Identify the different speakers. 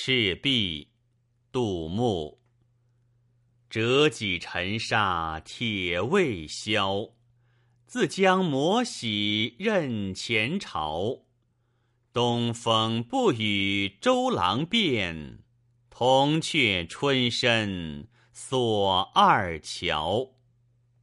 Speaker 1: 赤壁杜牧。折戟沉沙铁未销自将磨洗认前朝。东风不与周郎便铜雀春深锁二乔